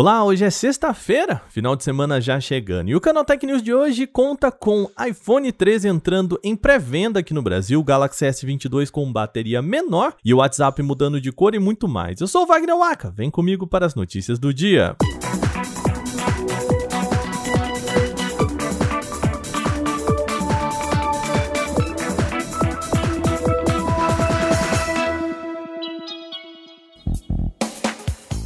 Olá, hoje é sexta-feira, final de semana já chegando. E o Canal Tech News de hoje conta com iPhone 13 entrando em pré-venda aqui no Brasil, Galaxy S22 com bateria menor e o WhatsApp mudando de cor e muito mais. Eu sou o Wagner Waka, vem comigo para as notícias do dia.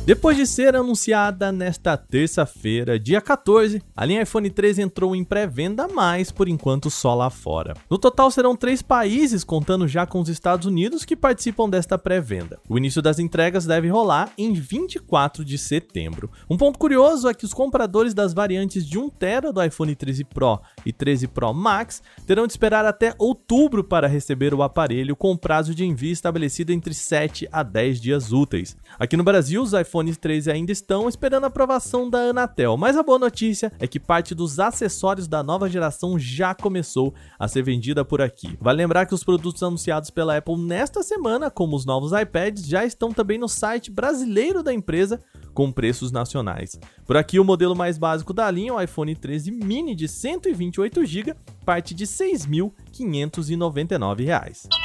Depois de ser anunciada nesta terça-feira, dia 14, a linha iPhone 13 entrou em pré-venda, mas por enquanto só lá fora. No total serão três países, contando já com os Estados Unidos, que participam desta pré-venda. O início das entregas deve rolar em 24 de setembro. Um ponto curioso é que os compradores das variantes de 1TB do iPhone 13 Pro e 13 Pro Max terão de esperar até outubro para receber o aparelho, com prazo de envio estabelecido entre 7 a 10 dias úteis. Aqui no Brasil, os iPhone iPhones 13 ainda estão esperando a aprovação da Anatel, mas a boa notícia é que parte dos acessórios da nova geração já começou a ser vendida por aqui. Vale lembrar que os produtos anunciados pela Apple nesta semana, como os novos iPads, já estão também no site brasileiro da empresa com preços nacionais. Por aqui, o modelo mais básico da linha, o iPhone 13 mini de 128 GB, parte de R$ 6.599.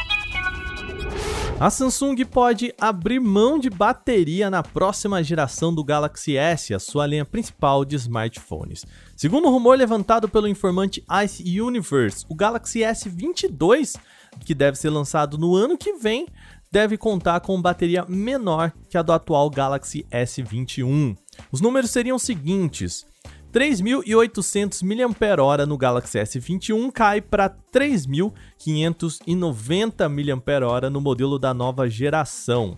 A Samsung pode abrir mão de bateria na próxima geração do Galaxy S, a sua linha principal de smartphones. Segundo o rumor levantado pelo informante Ice Universe, o Galaxy S22, que deve ser lançado no ano que vem, deve contar com bateria menor que a do atual Galaxy S21. Os números seriam os seguintes: 3.800 mAh no Galaxy S21 cai para 3.590 mAh no modelo da nova geração.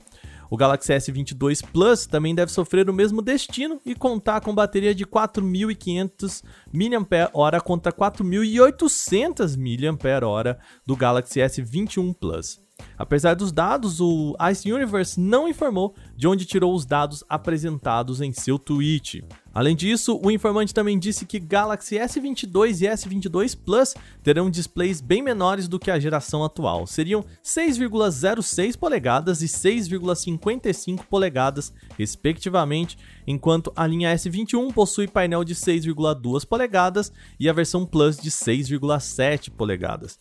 O Galaxy S22 Plus também deve sofrer o mesmo destino e contar com bateria de 4.500 mAh contra 4.800 mAh do Galaxy S21 Plus. Apesar dos dados, o Ice Universe não informou de onde tirou os dados apresentados em seu tweet. Além disso, o informante também disse que Galaxy S22 e S22 Plus terão displays bem menores do que a geração atual. Seriam 6,06 polegadas e 6,55 polegadas, respectivamente, enquanto a linha S21 possui painel de 6,2 polegadas e a versão Plus de 6,7 polegadas.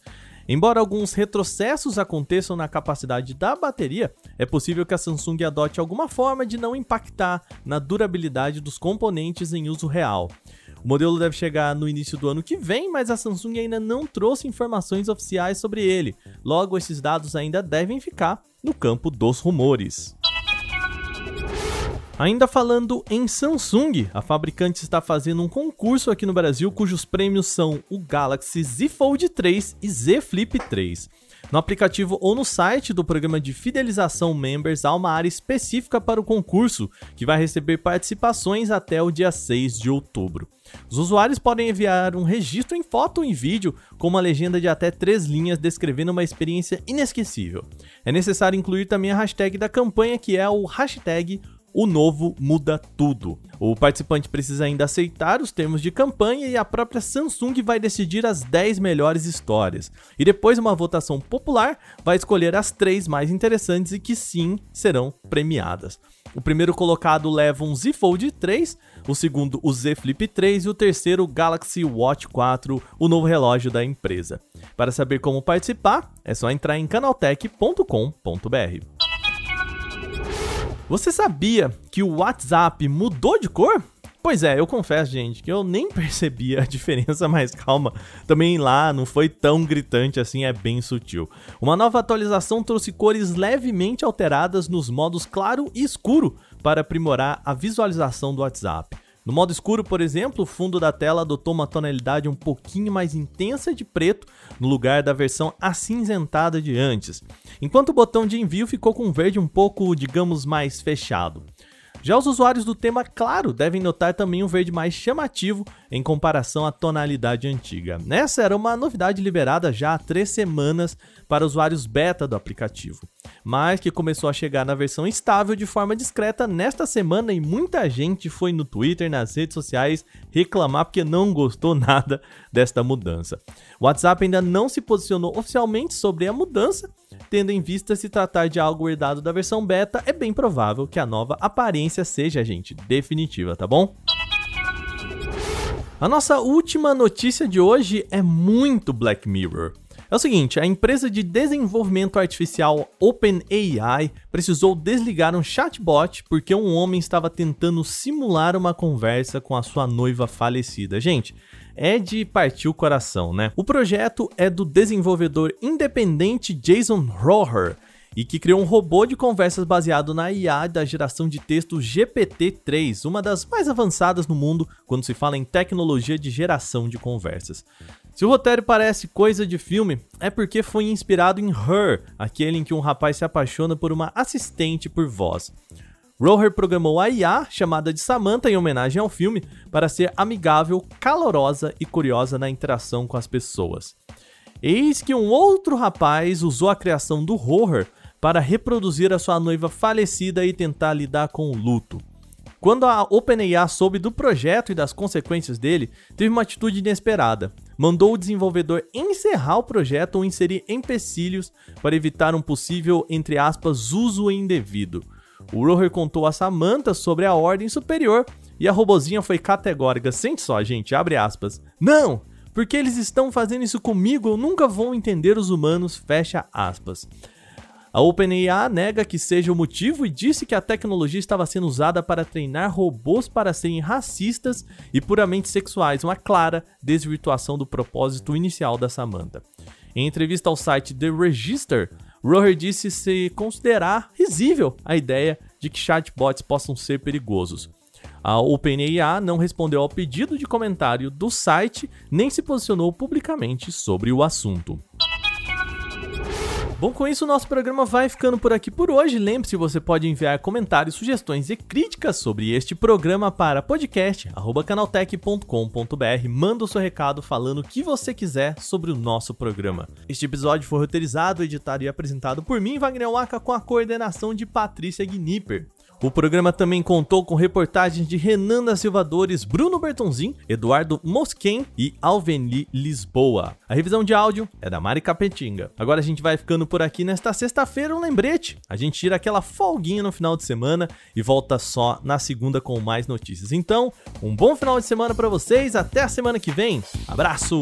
Embora alguns retrocessos aconteçam na capacidade da bateria, é possível que a Samsung adote alguma forma de não impactar na durabilidade dos componentes em uso real. O modelo deve chegar no início do ano que vem, mas a Samsung ainda não trouxe informações oficiais sobre ele. Logo, esses dados ainda devem ficar no campo dos rumores. Ainda falando em Samsung, a fabricante está fazendo um concurso aqui no Brasil cujos prêmios são o Galaxy Z Fold 3 e Z Flip 3. No aplicativo ou no site do programa de fidelização Members há uma área específica para o concurso, que vai receber participações até o dia 6 de outubro. Os usuários podem enviar um registro em foto ou em vídeo com uma legenda de até três linhas descrevendo uma experiência inesquecível. É necessário incluir também a hashtag da campanha que é o hashtag o novo muda tudo. O participante precisa ainda aceitar os termos de campanha e a própria Samsung vai decidir as 10 melhores histórias. E depois uma votação popular vai escolher as três mais interessantes e que sim serão premiadas. O primeiro colocado leva um Z Fold 3, o segundo o Z Flip 3 e o terceiro o Galaxy Watch 4, o novo relógio da empresa. Para saber como participar, é só entrar em canaltech.com.br. Você sabia que o WhatsApp mudou de cor? Pois é, eu confesso, gente, que eu nem percebi a diferença, mas calma, também lá não foi tão gritante assim, é bem sutil. Uma nova atualização trouxe cores levemente alteradas nos modos claro e escuro para aprimorar a visualização do WhatsApp. No modo escuro, por exemplo, o fundo da tela adotou uma tonalidade um pouquinho mais intensa de preto no lugar da versão acinzentada de antes, enquanto o botão de envio ficou com um verde um pouco, digamos, mais fechado. Já os usuários do tema claro devem notar também um verde mais chamativo em comparação à tonalidade antiga. Essa era uma novidade liberada já há três semanas para usuários beta do aplicativo, mas que começou a chegar na versão estável de forma discreta nesta semana e muita gente foi no Twitter, nas redes sociais reclamar porque não gostou nada desta mudança. O WhatsApp ainda não se posicionou oficialmente sobre a mudança, tendo em vista se tratar de algo herdado da versão beta, é bem provável que a nova aparência seja, gente, definitiva, tá bom? A nossa última notícia de hoje é muito Black Mirror. É o seguinte, a empresa de desenvolvimento artificial OpenAI precisou desligar um chatbot porque um homem estava tentando simular uma conversa com a sua noiva falecida. Gente, é de partir o coração, né? O projeto é do desenvolvedor independente Jason Roher e que criou um robô de conversas baseado na IA da geração de texto GPT-3, uma das mais avançadas no mundo quando se fala em tecnologia de geração de conversas. Se o roteiro parece coisa de filme, é porque foi inspirado em Her, aquele em que um rapaz se apaixona por uma assistente por voz. Roher programou a IA, chamada de Samantha em homenagem ao filme, para ser amigável, calorosa e curiosa na interação com as pessoas. Eis que um outro rapaz usou a criação do Roher para reproduzir a sua noiva falecida e tentar lidar com o luto. Quando a OpenAI soube do projeto e das consequências dele, teve uma atitude inesperada. Mandou o desenvolvedor encerrar o projeto ou inserir empecilhos para evitar um possível, entre aspas, uso indevido. O Roher contou a Samantha sobre a ordem superior e a robozinha foi categórica. Sente só, gente, abre aspas. Não! Porque eles estão fazendo isso comigo, eu nunca vou entender os humanos, fecha aspas. A OpenAI nega que seja o motivo e disse que a tecnologia estava sendo usada para treinar robôs para serem racistas e puramente sexuais, uma clara desvirtuação do propósito inicial da Samantha. Em entrevista ao site The Register, Roher disse se considerar risível a ideia de que chatbots possam ser perigosos. A OpenAI não respondeu ao pedido de comentário do site nem se posicionou publicamente sobre o assunto. Bom, com isso o nosso programa vai ficando por aqui por hoje. Lembre-se, você pode enviar comentários, sugestões e críticas sobre este programa para podcast@canaltech.com.br. Manda o seu recado falando o que você quiser sobre o nosso programa. Este episódio foi roteirizado, editado e apresentado por mim, Wagner Waka, com a coordenação de Patrícia Gnipper. O programa também contou com reportagens de Renan da Silvadores, Bruno Bertonzin, Eduardo Mosquen e Alveni Lisboa. A revisão de áudio é da Mari Capetinga. Agora a gente vai ficando por aqui nesta sexta-feira, um lembrete. A gente tira aquela folguinha no final de semana e volta só na segunda com mais notícias. Então, um bom final de semana para vocês, até a semana que vem. Abraço!